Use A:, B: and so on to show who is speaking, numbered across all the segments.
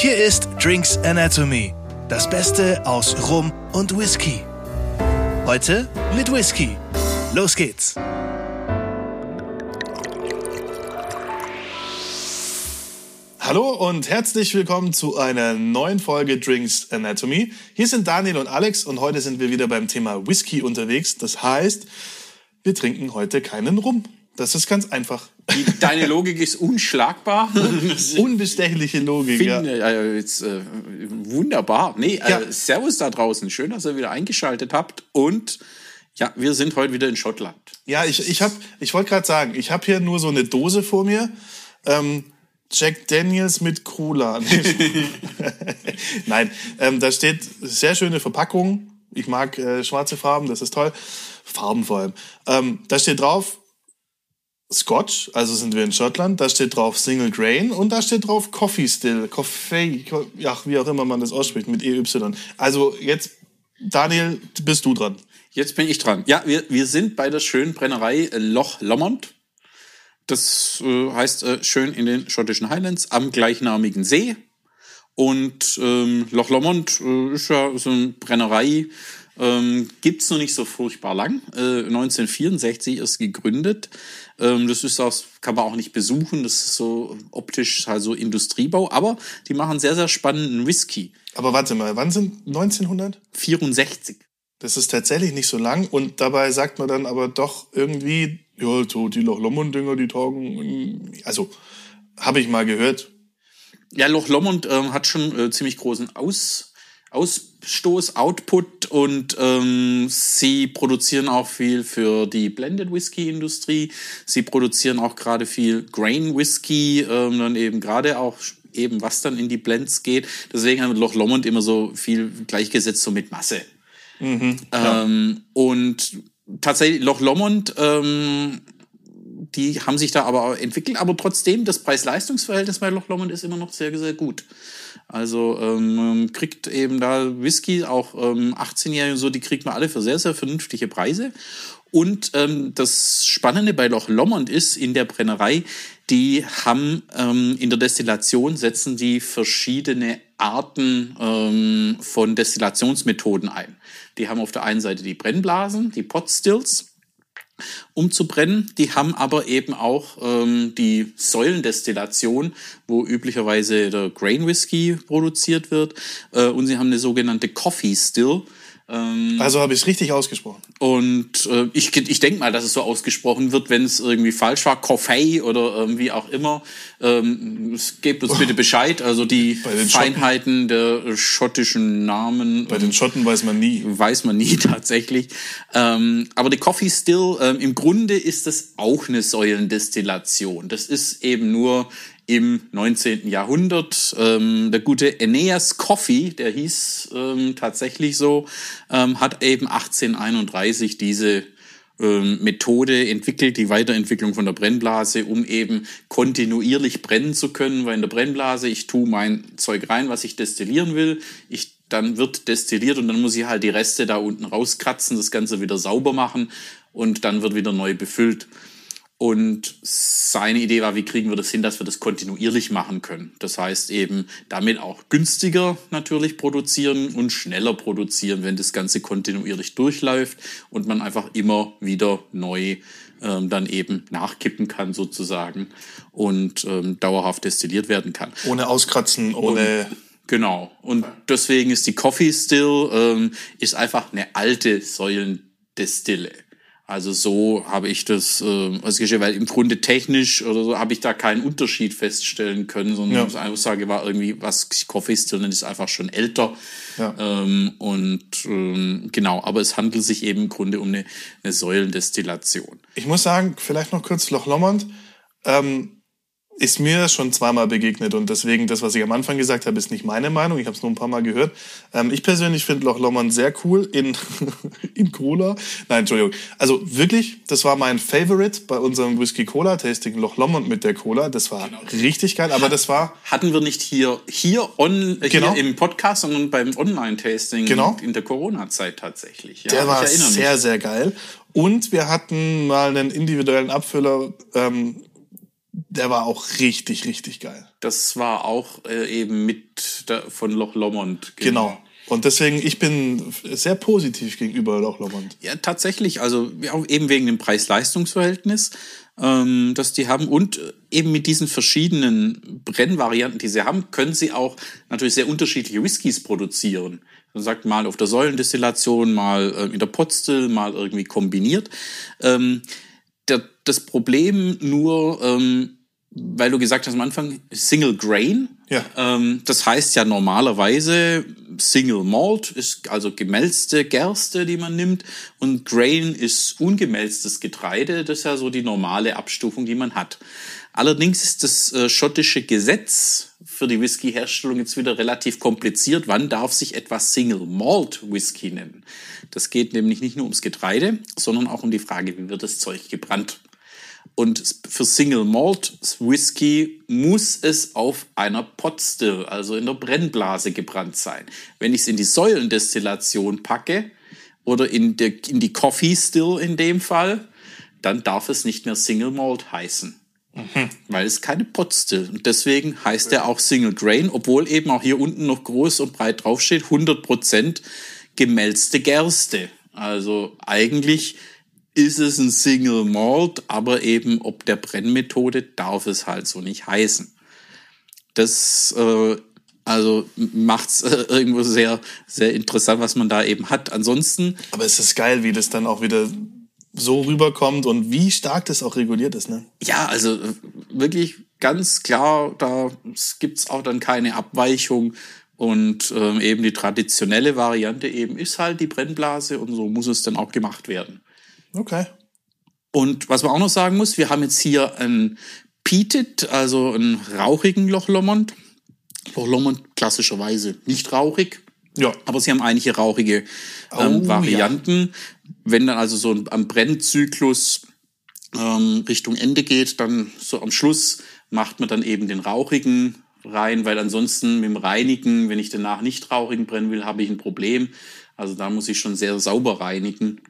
A: Hier ist Drinks Anatomy, das Beste aus Rum und Whisky. Heute mit Whisky. Los geht's.
B: Hallo und herzlich willkommen zu einer neuen Folge Drinks Anatomy. Hier sind Daniel und Alex und heute sind wir wieder beim Thema Whisky unterwegs. Das heißt, wir trinken heute keinen Rum. Das ist ganz einfach.
C: Die, deine Logik ist unschlagbar.
B: Unbestechliche Logik, ja.
C: Finde, äh, jetzt, äh, wunderbar. Nee, äh,
B: Ja.
C: Servus da draußen. Schön, dass ihr wieder eingeschaltet habt. Und ja, wir sind heute wieder in Schottland.
B: Ja, ich, ich, hab, ich wollte gerade sagen, ich habe hier nur so eine Dose vor mir. Ähm, Jack Daniels mit Cola. Nein, ähm, da steht sehr schöne Verpackung. Ich mag äh, schwarze Farben, das ist toll. Farben vor allem. Ähm, da steht drauf Scotch, also sind wir in Schottland. Da steht drauf Single Grain und da steht drauf Coffee Still. Coffee, Co- ja, wie auch immer man das ausspricht, mit EY. Also jetzt, Daniel, bist du dran.
C: Jetzt bin ich dran. Ja, wir, wir sind bei der schönen Brennerei äh, Loch Lomond. Das äh, heißt äh, schön in den schottischen Highlands am gleichnamigen See. Und ähm, Loch Lomond äh, ist ja so eine Brennerei, ähm, gibt's noch nicht so furchtbar lang. Äh, 1964 ist gegründet. Ähm, das ist auch, kann man auch nicht besuchen. Das ist so optisch halt so Industriebau. Aber die machen sehr, sehr spannenden Whisky.
B: Aber warte mal, wann sind 1900?
C: 64.
B: Das ist tatsächlich nicht so lang und dabei sagt man dann aber doch irgendwie, ja, so die Loch Lomond-Dinger, die taugen, also habe ich mal gehört.
C: Ja, Loch Lomond ähm, hat schon äh, ziemlich großen Aus, Ausstoß, Output und ähm, sie produzieren auch viel für die Blended Whisky Industrie. Sie produzieren auch gerade viel Grain Whisky, ähm, dann eben gerade auch eben was dann in die Blends geht. Deswegen haben wir Loch Lomond immer so viel gleichgesetzt so mit Masse. Ähm, und tatsächlich Loch Lomond, ähm, die haben sich da aber entwickelt, aber trotzdem das Preis-Leistungs-Verhältnis bei Loch Lomond ist immer noch sehr, sehr gut. Also ähm, man kriegt eben da Whisky, auch ähm, 18-Jährige und so, die kriegt man alle für sehr, sehr vernünftige Preise. Und ähm, das Spannende bei Loch Lomond ist, in der Brennerei, die haben ähm, in der Destillation setzen die verschiedene Arten ähm, von Destillationsmethoden ein. Die haben auf der einen Seite die Brennblasen, die Potstills, um zu brennen. Die haben aber eben auch ähm, die Säulendestillation, wo üblicherweise der Grain Whisky produziert wird. Äh, und sie haben eine sogenannte Coffee Still. Ähm,
B: Also habe ich es richtig ausgesprochen.
C: und äh, ich, ich denke mal, dass es so ausgesprochen wird, wenn es irgendwie falsch war, Coffee oder irgendwie auch immer. Ähm, es gebt uns bitte Bescheid. Also die. Feinheiten der schottischen Namen.
B: Bei den Schotten weiß man nie.
C: Weiß man nie tatsächlich. Ähm, aber die Coffee Still, ähm, im Grunde ist das auch eine Säulendestillation. Das ist eben nur im 19. Jahrhundert. Ähm, der gute Aeneas Coffee, der hieß ähm, tatsächlich so, ähm, hat eben 1831 diese ähm, Methode entwickelt, die Weiterentwicklung von der Brennblase, um eben kontinuierlich brennen zu können, weil in der Brennblase, ich tue mein Zeug rein, was ich destillieren will, ich dann wird destilliert und dann muss ich halt die Reste da unten rauskratzen, das Ganze wieder sauber machen und dann wird wieder neu befüllt. Und seine Idee war, wie kriegen wir das hin, dass wir das kontinuierlich machen können. Das heißt eben damit auch günstiger natürlich produzieren und schneller produzieren, wenn das Ganze kontinuierlich durchläuft und man einfach immer wieder neu ähm, dann eben nachkippen kann sozusagen und ähm, dauerhaft destilliert werden kann.
B: Ohne Auskratzen, ohne...
C: Genau. Und deswegen ist die Coffee Still ähm, ist einfach eine alte Säulendestille. Also so habe ich das ähm, ausgestellt, weil im Grunde technisch oder so habe ich da keinen Unterschied feststellen können, sondern
B: Ja.
C: die Aussage war irgendwie, was Coffee nennt, ist einfach schon älter.
B: Ja.
C: Ähm, und ähm, genau, aber es handelt sich eben im Grunde um eine, eine Säulendestillation.
B: Ich muss sagen, vielleicht noch kurz Loch Lomond. Ähm, ist mir schon zweimal begegnet und deswegen das, was ich am Anfang gesagt habe, ist nicht meine Meinung. Ich habe es nur ein paar Mal gehört. Ähm, ich persönlich finde Loch Lomond sehr cool in, in Cola. Nein, Entschuldigung. Also wirklich, das war mein Favorite bei unserem Whisky Cola Tasting Loch Lomond mit der Cola. Das war richtig geil, aber das war
C: Hatten wir nicht hier, hier, on, äh,
B: Genau.
C: hier im Podcast, sondern beim Online-Tasting
B: Genau.
C: in der Corona-Zeit tatsächlich. Ja,
B: Der war sehr,
C: mich.
B: sehr geil. Und wir hatten mal einen individuellen Abfüller, ähm, der war auch richtig, richtig geil.
C: Das war auch äh, eben mit der, von Loch Lomond.
B: Genau. Und deswegen, ich bin sehr positiv gegenüber Loch Lomond.
C: Ja, tatsächlich. Also ja, eben wegen dem Preis-Leistungs-Verhältnis, ähm, das die haben. Und eben mit diesen verschiedenen Brennvarianten, die sie haben, können sie auch natürlich sehr unterschiedliche Whiskys produzieren. Man sagt mal auf der Säulendestillation, mal äh, in der Potstill, mal irgendwie kombiniert. Ähm, das Problem nur, ähm, weil du gesagt hast am Anfang, Single Grain.
B: Ja.
C: Ähm, das heißt ja normalerweise Single Malt ist also gemälzte Gerste, die man nimmt. Und Grain ist ungemälztes Getreide. Das ist ja so die normale Abstufung, die man hat. Allerdings ist das äh, schottische Gesetz für die Whisky-Herstellung jetzt wieder relativ kompliziert. Wann darf sich etwas Single Malt Whisky nennen? Das geht nämlich nicht nur ums Getreide, sondern auch um die Frage, wie wird das Zeug gebrannt? Und für Single Malt Whisky muss es auf einer Potstill, also in der Brennblase gebrannt sein. Wenn ich es in die Säulendestillation packe oder in, der, in die Coffee Still in dem Fall, dann darf es nicht mehr Single Malt heißen. Mhm. Weil es keine Potstill. Und deswegen heißt er auch Single Grain, obwohl eben auch hier unten noch groß und breit draufsteht, 100% gemälzte Gerste. Also eigentlich ist es ein Single Malt, aber eben ob der Brennmethode darf es halt so nicht heißen. Das äh, also macht's äh, irgendwo sehr sehr interessant, was man da eben hat. Ansonsten.
B: Aber es ist geil, wie das dann auch wieder so rüberkommt und wie stark das auch reguliert ist, ne?
C: Ja, also wirklich ganz klar, da gibt's auch dann keine Abweichung. Und ähm, eben die traditionelle Variante eben ist halt die Brennblase und so muss es dann auch gemacht werden.
B: Okay.
C: Und was man auch noch sagen muss, wir haben jetzt hier ein Peated, also einen rauchigen Loch Lomond. Loch Lomond klassischerweise nicht rauchig.
B: Ja.
C: Aber sie haben einige rauchige ähm,
B: Oh,
C: Varianten. Wenn dann also so ein, am Brennzyklus ähm, Richtung Ende geht, dann so am Schluss macht man dann eben den rauchigen rein, weil ansonsten mit dem reinigen, wenn ich danach nicht rauchigen brennen will, habe ich ein Problem. Also da muss ich schon sehr sauber reinigen.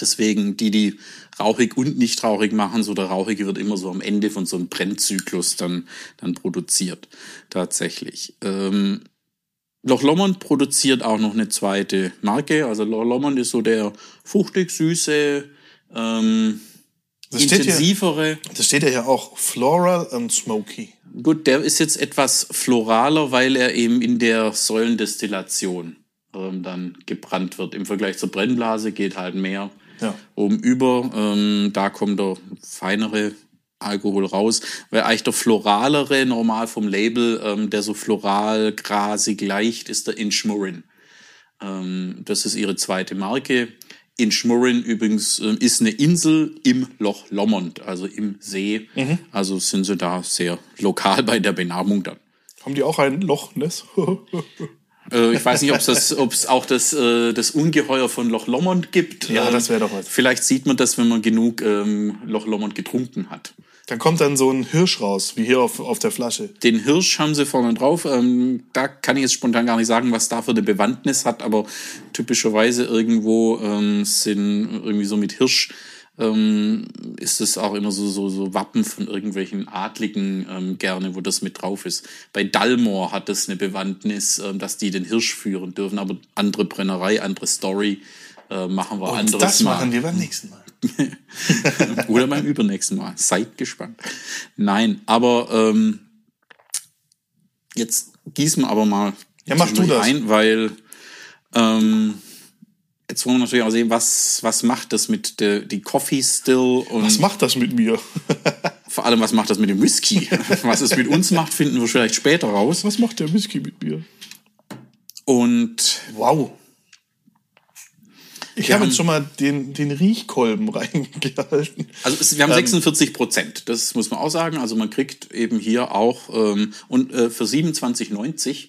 C: Deswegen die, die rauchig und nicht rauchig machen, so der rauchige wird immer so am Ende von so einem Brennzyklus dann, dann produziert. Tatsächlich. Ähm, Loch Lomond produziert auch noch eine zweite Marke. Also Loch Lomond ist so der fruchtig süße, ähm,
B: Das steht hier-
C: intensivere.
B: Das steht ja hier auch Floral and Smoky.
C: Gut, der ist jetzt etwas floraler, weil er eben in der Säulendestillation ähm, dann gebrannt wird. Im Vergleich zur Brennblase geht halt mehr
B: Ja.
C: oben über. Ähm, da kommt der feinere Alkohol raus, weil eigentlich der floralere, normal vom Label, ähm, der so floral, grasig, leicht, ist der Inchmurin. Ähm, das ist ihre zweite Marke. Inchmurin übrigens ähm, ist eine Insel im Loch Lomond, also im See. Also sind sie da sehr lokal bei der Benamung dann.
B: Haben die auch ein Loch Ness?
C: Äh, ich weiß nicht, ob es das, ob's auch das, äh, das Ungeheuer von Loch Lomond gibt.
B: Ja,
C: Ähm,
B: das wäre doch was.
C: Vielleicht sieht man das, wenn man genug ähm, Loch Lomond getrunken hat.
B: Dann kommt dann so ein Hirsch raus, wie hier auf, auf der Flasche.
C: Den Hirsch haben sie vorne drauf. Ähm, da kann ich jetzt spontan gar nicht sagen, was da für eine Bewandtnis hat, aber typischerweise irgendwo ähm, sind irgendwie so mit Hirsch ähm, ist es auch immer so, so, so Wappen von irgendwelchen Adligen ähm, gerne, wo das mit drauf ist. Bei Dalmor hat das eine Bewandtnis, ähm, dass die den Hirsch führen dürfen, aber andere Brennerei, andere Story äh, machen wir
B: Und
C: anderes
B: das
C: Mal.
B: machen wir beim nächsten Mal.
C: Oder beim übernächsten Mal. Seid gespannt. Nein, aber ähm, jetzt gießen wir aber mal
B: Ja, mach du das.
C: ein, weil ähm, jetzt wollen wir natürlich auch sehen, was, was macht das mit der die Coffee Still und
B: Was macht das mit mir?
C: vor allem, was macht das mit dem Whisky? was es mit uns macht, finden wir vielleicht später raus.
B: Was macht der Whisky mit mir?
C: Und
B: Wow. Ich habe jetzt schon mal den, den Riechkolben reingehalten.
C: Also es, wir haben 46 Prozent, das muss man auch sagen. Also man kriegt eben hier auch ähm, und äh, für 27,90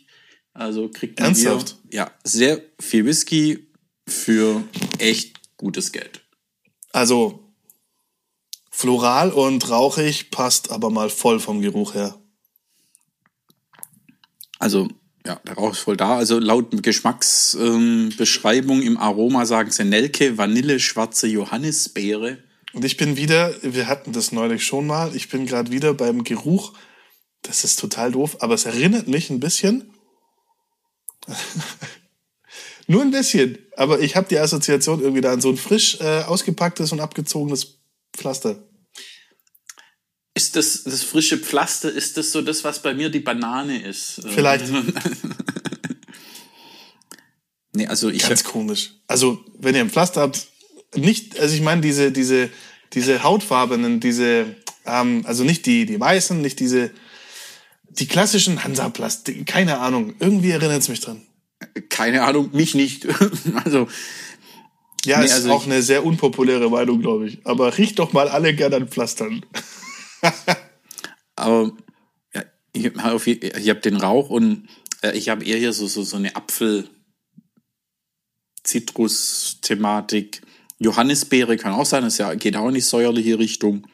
C: also kriegt man
B: Ernsthaft?
C: hier ja sehr viel Whisky für echt gutes Geld.
B: Also floral und rauchig passt aber mal voll vom Geruch her.
C: Also ja, der Rauch ist voll da. Also laut Geschmacksbeschreibung ähm, im Aroma sagen sie Nelke, Vanille, schwarze Johannisbeere
B: Und ich bin wieder, wir hatten das neulich schon mal, ich bin gerade wieder beim Geruch. Das ist total doof, aber es erinnert mich ein bisschen. Nur ein bisschen. Aber ich habe die Assoziation irgendwie da an so ein frisch äh, ausgepacktes und abgezogenes Pflaster.
C: Ist das, das frische Pflaster, ist das so das, was bei mir die Banane ist?
B: Vielleicht.
C: nee, also ich.
B: Ganz komisch. Also, wenn ihr ein Pflaster habt, nicht, also ich meine, diese, diese, diese hautfarbenen, diese, ähm, also nicht die, die weißen, nicht diese, die klassischen Hansaplast, keine Ahnung. Irgendwie erinnert es mich dran.
C: Keine Ahnung, mich nicht. also.
B: Ja, nee, ist also auch eine sehr unpopuläre Meinung, glaube ich. Aber riecht doch mal alle gerne an Pflastern.
C: Aber ja, ich habe hab den Rauch und äh, ich habe eher hier so, so, so eine Apfel-Zitrus-Thematik. Johannisbeere kann auch sein, das ja, geht auch in die säuerliche Richtung.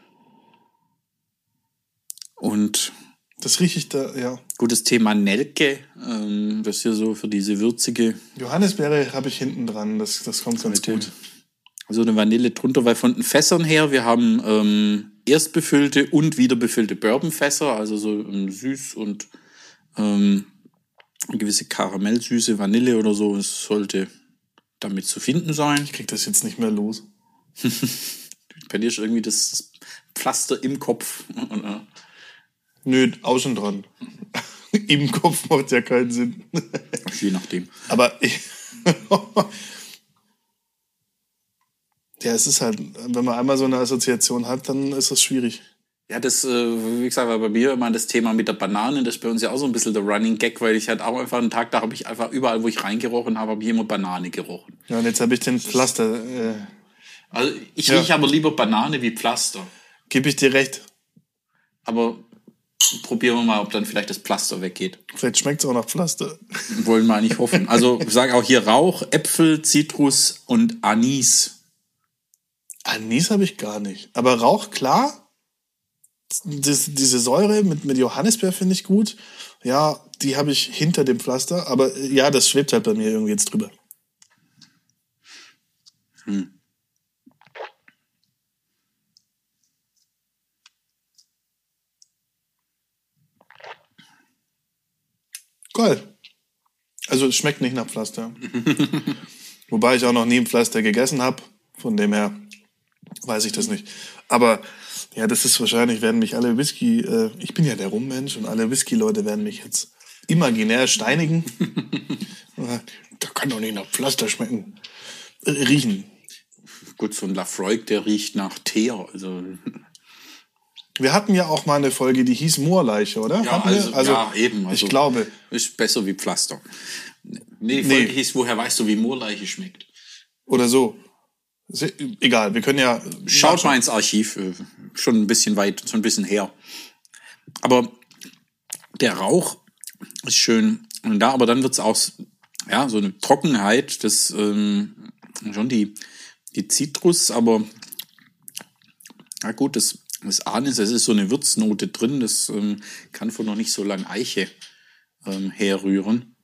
C: Und
B: das rieche ich da, ja.
C: Gutes Thema Nelke, ähm, das hier so für diese würzige.
B: Johannisbeere habe ich hinten dran, das, das kommt ganz
C: Heute.
B: gut.
C: Also eine Vanille drunter, weil von den Fässern her, wir haben ähm, erst befüllte und wieder befüllte Bourbonfässer, also so ähm, süß und ähm, eine gewisse Karamellsüße, Vanille oder so, es sollte damit zu finden sein.
B: Ich krieg das jetzt nicht mehr los.
C: Bei dir ist irgendwie das Pflaster im Kopf.
B: Nö, außen dran. Im Kopf macht ja keinen Sinn.
C: Je nachdem.
B: Aber ich, ja, es ist halt, wenn man einmal so eine Assoziation hat, dann ist das schwierig.
C: Ja, das, äh, wie gesagt, war bei mir immer das Thema mit der Banane, das ist bei uns ja auch so ein bisschen der Running Gag, weil ich halt auch einfach einen Tag, da habe ich einfach überall, wo ich reingerochen habe, habe ich immer Banane gerochen.
B: Ja, und jetzt habe ich den Pflaster. Äh,
C: Also ich
B: Ja.
C: rieche aber lieber Banane wie Pflaster.
B: Gebe ich dir recht.
C: Aber probieren wir mal, ob dann vielleicht das Pflaster weggeht.
B: Vielleicht schmeckt es auch nach Pflaster.
C: Wollen wir nicht hoffen. Also ich sage auch hier Rauch, Äpfel, Zitrus und Anis.
B: Anis habe ich gar nicht. Aber Rauch, klar. Das, diese Säure mit, mit Johannisbeer finde ich gut. Ja, die habe ich hinter dem Pflaster. Aber äh, ja, das schwebt halt bei mir irgendwie jetzt drüber. Geil. Also es schmeckt nicht nach Pflaster. Wobei ich auch noch nie ein Pflaster gegessen habe. Von dem her weiß ich das nicht. Aber ja, das ist wahrscheinlich, werden mich alle Whisky, äh, ich bin ja der Rummensch und alle Whisky-Leute werden mich jetzt imaginär steinigen. Da kann doch nicht nach Pflaster schmecken. Äh, riechen.
C: Gut, so ein Lafroig, der riecht nach Teer. Also,
B: Wir hatten ja auch mal eine Folge, die hieß Moorleiche, oder?
C: ja,
B: wir?
C: also, ja, eben. Also,
B: ich glaube.
C: Ist besser wie Pflaster. Nee, die
B: Nee.
C: Folge hieß, woher weißt du, wie Moorleiche schmeckt?
B: Oder so. Egal, wir können ja.
C: Schaut mal ins Archiv, äh, schon ein bisschen weit, schon ein bisschen her. Aber der Rauch ist schön. Und da, aber dann wird's auch, ja, so eine Trockenheit, das, ähm, schon die, die Zitrus, aber, na gut, das, das Anis, es ist so eine Würznote drin, das ähm, kann von noch nicht so lang Eiche ähm, herrühren.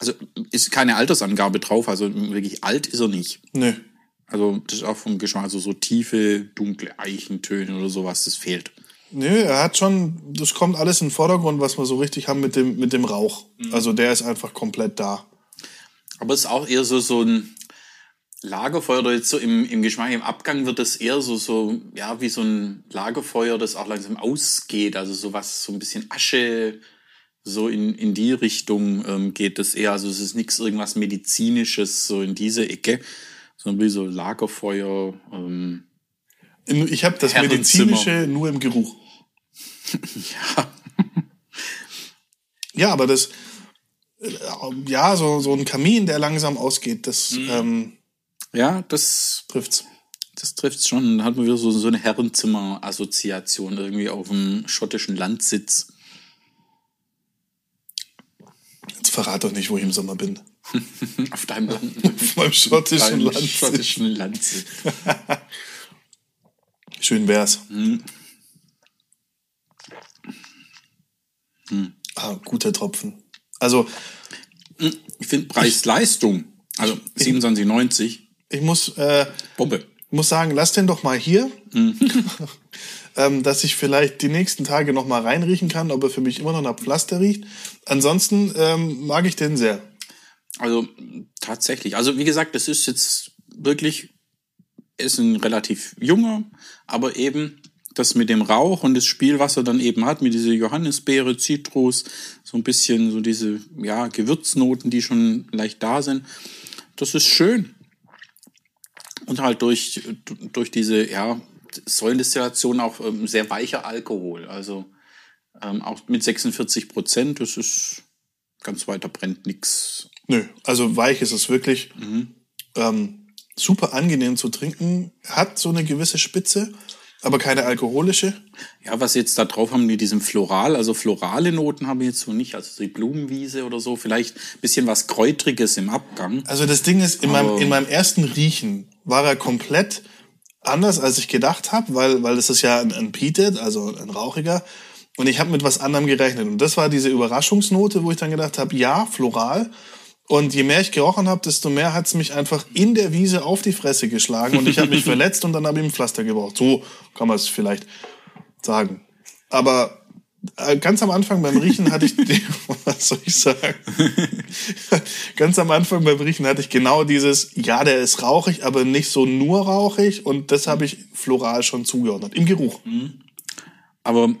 C: Also ist keine Altersangabe drauf, also wirklich alt ist er nicht.
B: Nö.
C: Also das ist auch vom Geschmack, also so tiefe, dunkle Eichentöne oder sowas, das fehlt.
B: Nö, er hat schon, das kommt alles in den Vordergrund, was wir so richtig haben mit dem, mit dem Rauch. Also der ist einfach komplett da.
C: Aber es ist auch eher so, so ein Lagerfeuer oder jetzt so im, im Geschmack, im Abgang wird es eher so, so, ja, wie so ein Lagerfeuer, das auch langsam ausgeht. Also so was, so ein bisschen Asche, so in, in die Richtung ähm, geht es eher. Also es ist nichts irgendwas Medizinisches, so in diese Ecke, sondern wie so Lagerfeuer, ähm,
B: Ich habe das. Medizinische nur im Geruch.
C: ja.
B: Ja, aber das, äh, ja, so, so ein Kamin, der langsam ausgeht, das ähm,
C: Ja, das
B: trifft's.
C: Das trifft schon. Dann hat man wieder so, so eine Herrenzimmer-Assoziation irgendwie auf dem schottischen Landsitz.
B: Jetzt verrat doch nicht, wo ich im Sommer bin.
C: Auf deinem Land.
B: Auf meinem schottischen Landsitz.
C: schottischen Landsitz.
B: Schön wär's. Ah, guter Tropfen. Also,
C: Ich finde Preis-Leistung, also 27,90,
B: Ich muss, äh,
C: Bombe.
B: muss sagen, lass den doch mal hier, ähm, dass ich vielleicht die nächsten Tage noch mal reinriechen kann, ob er für mich immer noch nach Pflaster riecht. Ansonsten ähm, mag ich den sehr.
C: Also tatsächlich. Also wie gesagt, das ist jetzt wirklich, ist ein relativ junger, aber eben das mit dem Rauch und das Spiel, was er dann eben hat, mit dieser Johannisbeere, Zitrus, so ein bisschen so diese ja, Gewürznoten, die schon leicht da sind, das ist schön. Und halt durch, durch diese ja, Säulendestillation auch ähm, sehr weicher Alkohol. Also ähm, auch mit 46 Prozent, das ist ganz weiter brennt nichts.
B: Nö, also weich ist es wirklich. Ähm, super angenehm zu trinken. Hat so eine gewisse Spitze, aber keine alkoholische.
C: Ja, was jetzt da drauf haben, mit diesem Floral, also florale Noten haben wir jetzt so nicht, also die Blumenwiese oder so, vielleicht ein bisschen was Kräutriges im Abgang.
B: Also das Ding ist, in, meinem, in meinem ersten Riechen war er komplett anders, als ich gedacht habe, weil, weil das ist ja ein, ein Peated, also ein rauchiger. Und ich habe mit was anderem gerechnet. Und das war diese Überraschungsnote, wo ich dann gedacht habe, ja, floral. Und je mehr ich gerochen habe, desto mehr hat's mich einfach in der Wiese auf die Fresse geschlagen und ich habe mich verletzt und dann habe ich ein Pflaster gebraucht. So kann man es vielleicht sagen. Aber äh, ganz am Anfang beim Riechen hatte ich, was soll ich sagen? ganz am Anfang beim Riechen hatte ich genau dieses, ja, der ist rauchig, aber nicht so nur rauchig und das habe ich floral schon zugeordnet. Im Geruch.
C: Aber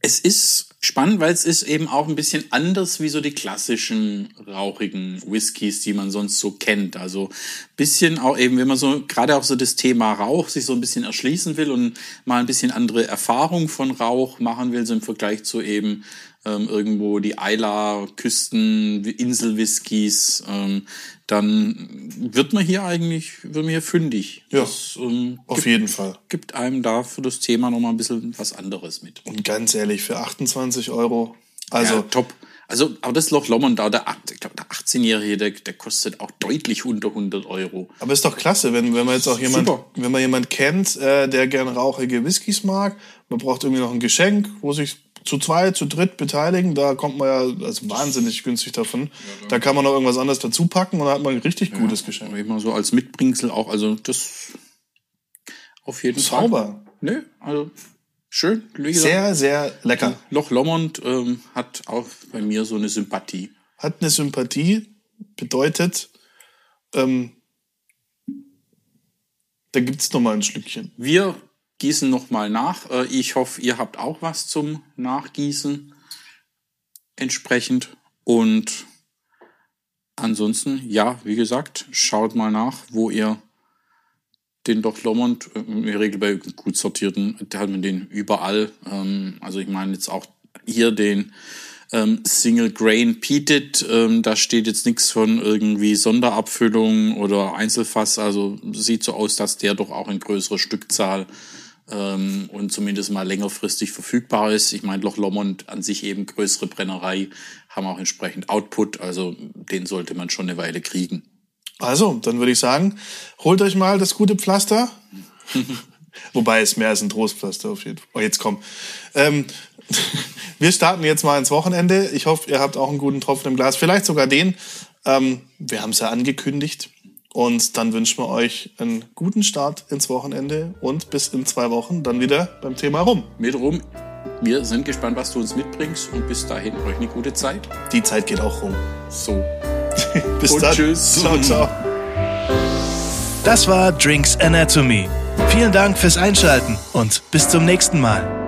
C: es ist spannend, weil es ist eben auch ein bisschen anders wie so die klassischen rauchigen Whiskys, die man sonst so kennt. Also bisschen auch eben, wenn man so gerade auch so das Thema Rauch sich so ein bisschen erschließen will und mal ein bisschen andere Erfahrung von Rauch machen will, so im Vergleich zu eben ähm, irgendwo die Eila Küsten Insel Whiskys, ähm, dann wird man hier eigentlich wird man hier fündig.
B: Ja.
C: Das, ähm,
B: Auf jeden Fall.
C: gibt einem da für das Thema noch mal ein bisschen was anderes mit.
B: Und ganz ehrlich, für 28 Euro, also
C: ja, top. Also, aber das Loch Lomond da, der, der 18-Jährige, der, der kostet auch deutlich unter 100 Euro.
B: Aber ist doch klasse, wenn, wenn man jetzt auch jemand,
C: Super.
B: wenn man jemand kennt, äh, der gern rauchige Whiskys mag, man braucht irgendwie noch ein Geschenk, wo sich zu zweit, zu dritt beteiligen, da kommt man ja also wahnsinnig günstig davon. Da kann man noch irgendwas anderes dazu packen und dann hat man ein richtig gutes Geschenk.
C: Immer so als Mitbringsel auch, also das auf jeden Fall.
B: Sauber.
C: Nö, also schön.
B: Sehr, sehr lecker.
C: Loch Lomond ähm, hat auch bei mir so eine Sympathie.
B: Hat eine Sympathie, bedeutet, ähm, da gibt's noch mal ein Schlückchen.
C: Wir gießen noch mal nach. Äh, Ich hoffe, ihr habt auch was zum Nachgießen entsprechend. Und ansonsten, ja, wie gesagt, schaut mal nach, wo ihr den Doch Lomond, äh, in der Regel bei gut sortierten, da hat man den überall. Ähm, Also ich meine jetzt auch hier den ähm, Single Grain Peated, ähm, da steht jetzt nichts von irgendwie Sonderabfüllung oder Einzelfass. Also sieht so aus, dass der doch auch in größerer Stückzahl ähm, und zumindest mal längerfristig verfügbar ist. Ich meine, Loch Lomond an sich eben größere Brennerei, haben auch entsprechend Output, also den sollte man schon eine Weile kriegen.
B: Also, dann würde ich sagen, holt euch mal das gute Pflaster. Wobei es mehr als ein Trostpflaster auf jeden Fall. Oh, jetzt komm. Ähm, wir starten jetzt mal ins Wochenende. Ich hoffe, ihr habt auch einen guten Tropfen im Glas. Vielleicht sogar den. Ähm, wir haben es ja angekündigt. Und dann wünschen wir euch einen guten Start ins Wochenende und bis in zwei Wochen dann wieder beim Thema rum.
C: Mit rum, wir sind gespannt, was du uns mitbringst und bis dahin euch eine gute Zeit.
B: Die Zeit geht auch rum.
C: So.
B: Bis
C: Und
B: dann.
C: tschüss.
B: Ciao, ciao.
A: Das war Drinks Anatomy. Vielen Dank fürs Einschalten und bis zum nächsten Mal.